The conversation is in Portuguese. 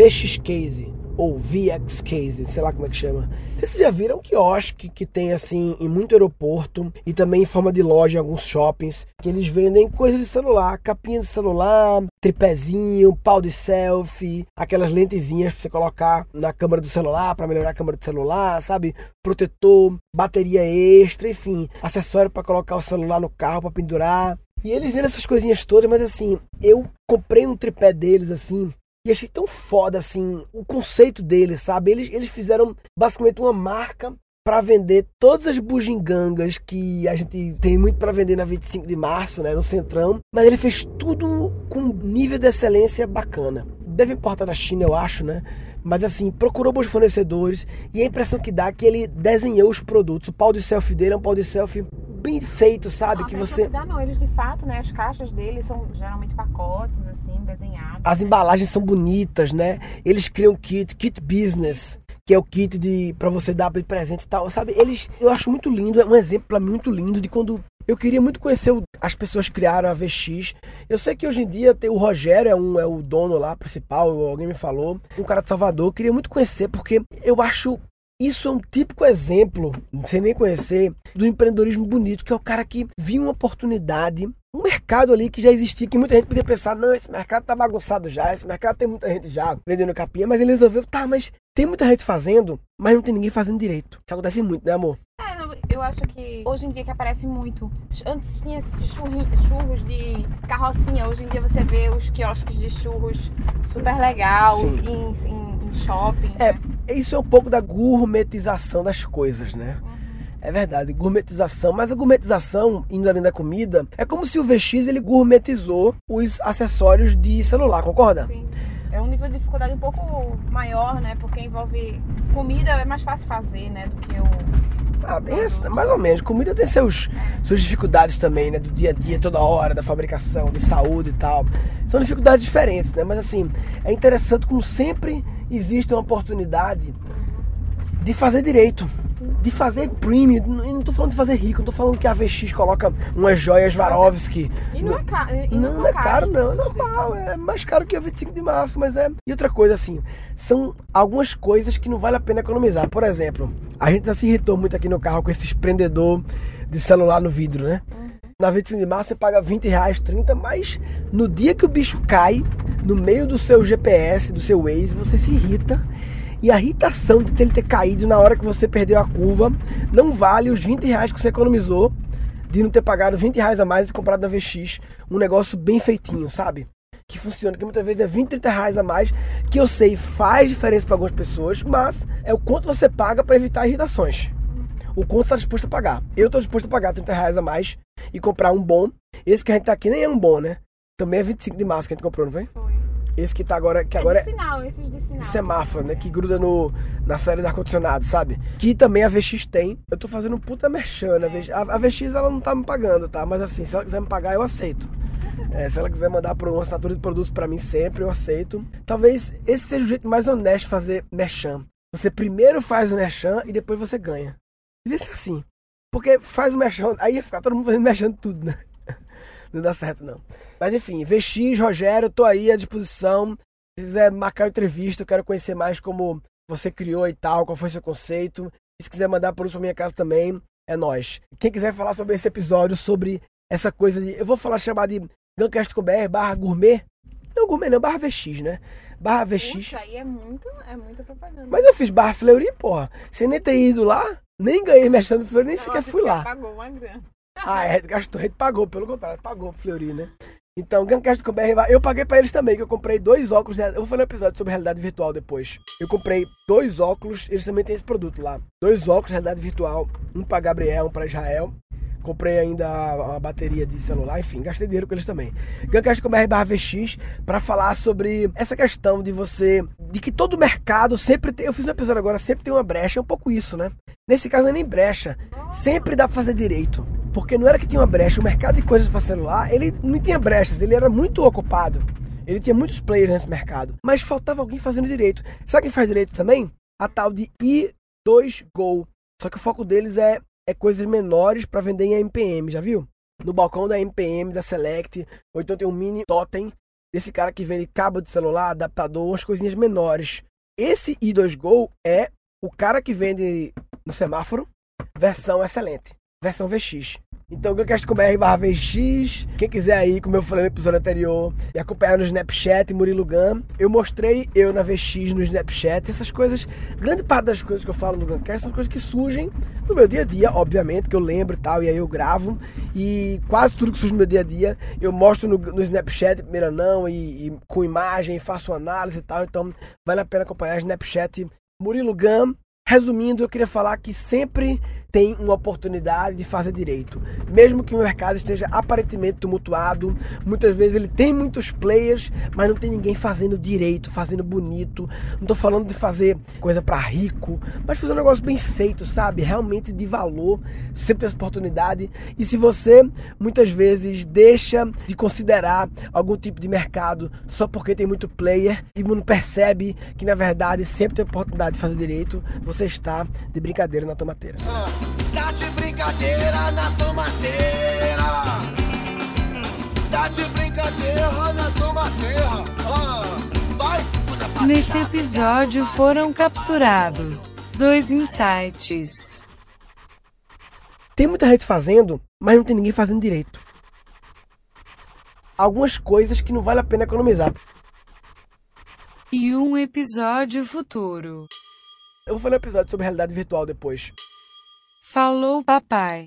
VX Case ou VX Case, sei lá como é que chama. Vocês já viram quiosque que tem assim em muito aeroporto e também em forma de loja em alguns shoppings, que eles vendem coisas de celular, capinha de celular, tripézinho, pau de selfie, aquelas lentezinhas para você colocar na câmera do celular para melhorar a câmera do celular, sabe? Protetor, bateria extra, enfim, acessório para colocar o celular no carro para pendurar. E eles vendem essas coisinhas todas, mas assim, eu comprei um tripé deles assim, e achei tão foda, assim, o conceito deles, sabe? Eles, eles fizeram basicamente uma marca para vender todas as bugigangas que a gente tem muito para vender na 25 de março, né, no Centrão, mas ele fez tudo com nível de excelência bacana. Deve importar da China, eu acho, né? Mas assim, procurou bons fornecedores e a impressão que dá é que ele desenhou os produtos. O pau de selfie dele é um pau de selfie bem feito, sabe? Não, que você. Não, não, eles de fato, né? As caixas deles são geralmente pacotes, assim, desenhados. As né? embalagens são bonitas, né? Eles criam kit, kit business, que é o kit de para você dar de presente e tal, sabe? Eles, eu acho muito lindo, é um exemplo pra mim muito lindo de quando eu queria muito conhecer o, as pessoas que criaram a VX. Eu sei que hoje em dia tem o Rogério é um é o dono lá principal, alguém me falou, um cara de Salvador. Eu queria muito conhecer porque eu acho isso é um típico exemplo, sem nem conhecer, do empreendedorismo bonito, que é o cara que viu uma oportunidade, um mercado ali que já existia, que muita gente podia pensar, não, esse mercado tá bagunçado já, esse mercado tem muita gente já vendendo capinha, mas ele resolveu, tá, mas tem muita gente fazendo, mas não tem ninguém fazendo direito. Isso acontece muito, né, amor? É, eu acho que hoje em dia que aparece muito. Antes tinha esses churros de carrocinha, hoje em dia você vê os quiosques de churros super legal em, em, em shopping. É, né? Isso é um pouco da gourmetização das coisas, né? É verdade, gourmetização. Mas a gourmetização, indo além da comida, é como se o VX ele gourmetizou os acessórios de celular, concorda? Sim. É um nível de dificuldade um pouco maior, né? Porque envolve comida, é mais fácil fazer, né? Do que o. Ah, tem esse- mais ou menos. Comida tem seus, suas dificuldades também, né? Do dia a dia, toda hora, da fabricação, de saúde e tal. São dificuldades diferentes, né? Mas assim, é interessante como sempre existe uma oportunidade de fazer direito. De fazer premium. Não tô falando de fazer rico, não tô falando que a VX coloca umas joias Swarovski. E não é caro. Não, não é caro, não. É normal. É mais caro que o 25 de março, mas é. E outra coisa, assim, são algumas coisas que não vale a pena economizar. Por exemplo, a gente já se irritou muito aqui no carro com esse prendedor de celular no vidro, né? Na 25 de março você paga 20 reais, 30, mas no dia que o bicho cai, no meio do seu GPS, do seu Waze, você se irrita. E a irritação de ele ter caído na hora que você perdeu a curva não vale os 20 reais que você economizou de não ter pagado 20 reais a mais e comprado da VX um negócio bem feitinho, sabe? Que funciona, que muitas vezes é 20, 30 reais a mais, que eu sei faz diferença para algumas pessoas, mas é o quanto você paga para evitar irritações. O quanto você está disposto a pagar. Eu estou disposto a pagar 30 reais a mais e comprar um bom. Esse que a gente tá aqui nem é um bom, né? Também é 25 de março que a gente comprou, não foi? Esse que tá agora, que É agora de sinal, esses de sinal. de semáforo, né? Que gruda no, na série do ar-condicionado, sabe? Que também a VX tem. Eu tô fazendo puta merchan, né? A, a VX ela não tá me pagando, tá? Mas assim, se ela quiser me pagar, eu aceito. É, se ela quiser mandar por uma assinatura de produtos pra mim sempre, eu aceito. Talvez esse seja o jeito mais honesto de fazer merchan. Você primeiro faz o merchan e depois você ganha. Devia ser assim. Porque faz o merchan, aí ia ficar todo mundo fazendo merchan de tudo, né? Não dá certo, não. Mas enfim, VX, Rogério, tô aí à disposição. Se quiser marcar entrevista, eu quero conhecer mais como você criou e tal, qual foi seu conceito. E se quiser mandar por isso pra minha casa também, é nós. Quem quiser falar sobre esse episódio, sobre essa coisa de. Eu vou falar chamar de Guncast com BR barra gourmet. Não gourmet, não, barra VX, né? Barra VX. Puxa, aí é muito, é muita propaganda. Mas eu fiz barra Fleury, porra. Sem nem ter ido lá, nem ganhei mexendo no Fleury, nem sequer fui lá. Pagou uma grana. Ah, é, gastou, gente pagou, pelo contrário, pagou pro Fleury, né? Então, Guncast com BR, eu paguei pra eles também, que eu comprei dois óculos, de- eu vou fazer um episódio sobre realidade virtual depois. Eu comprei dois óculos, eles também têm esse produto lá. Dois óculos de realidade virtual, um pra Gabriel, um pra Israel. Comprei ainda a bateria de celular, enfim, gastei dinheiro com eles também. Guncast com BR barra VX pra falar sobre essa questão de você, de que todo mercado sempre tem, eu fiz um episódio agora, sempre tem uma brecha, é um pouco isso, né? Nesse caso não é nem brecha, sempre dá pra fazer direito. Porque não era que tinha uma brecha, o mercado de coisas para celular, ele não tinha brechas, ele era muito ocupado. Ele tinha muitos players nesse mercado. Mas faltava alguém fazendo direito. Sabe quem faz direito também? A tal de i2Go. Só que o foco deles é, é coisas menores para vender em MPM, já viu? No balcão da MPM, da Select, ou então tem um mini totem desse cara que vende cabo de celular, adaptador, umas coisinhas menores. Esse i2Go é o cara que vende no semáforo, versão excelente, versão VX. Então, GuncastCom.br barra VX. Quem quiser aí, como eu falei no episódio anterior, e acompanhar no Snapchat, Murilo Gun. Eu mostrei eu na VX no Snapchat. Essas coisas, grande parte das coisas que eu falo no Guncast são coisas que surgem no meu dia a dia, obviamente, que eu lembro e tal, e aí eu gravo. E quase tudo que surge no meu dia a dia, eu mostro no, no Snapchat, primeira não, e, e com imagem, faço análise e tal. Então, vale a pena acompanhar o Snapchat Murilo Gun. Resumindo, eu queria falar que sempre tem uma oportunidade de fazer direito. Mesmo que o mercado esteja aparentemente tumultuado, muitas vezes ele tem muitos players, mas não tem ninguém fazendo direito, fazendo bonito. Não estou falando de fazer coisa para rico, mas fazer um negócio bem feito, sabe? Realmente de valor, sempre tem essa oportunidade. E se você muitas vezes deixa de considerar algum tipo de mercado só porque tem muito player e não percebe que na verdade sempre tem oportunidade de fazer direito, você está de brincadeira na tomateira. Ah. Tá de brincadeira na tomateira. Tá de brincadeira na tomateira. Ah, vai. Nesse episódio foram capturados dois insights. Tem muita gente fazendo, mas não tem ninguém fazendo direito. Algumas coisas que não vale a pena economizar. E um episódio futuro. Eu vou fazer um episódio sobre realidade virtual depois. Falou, papai.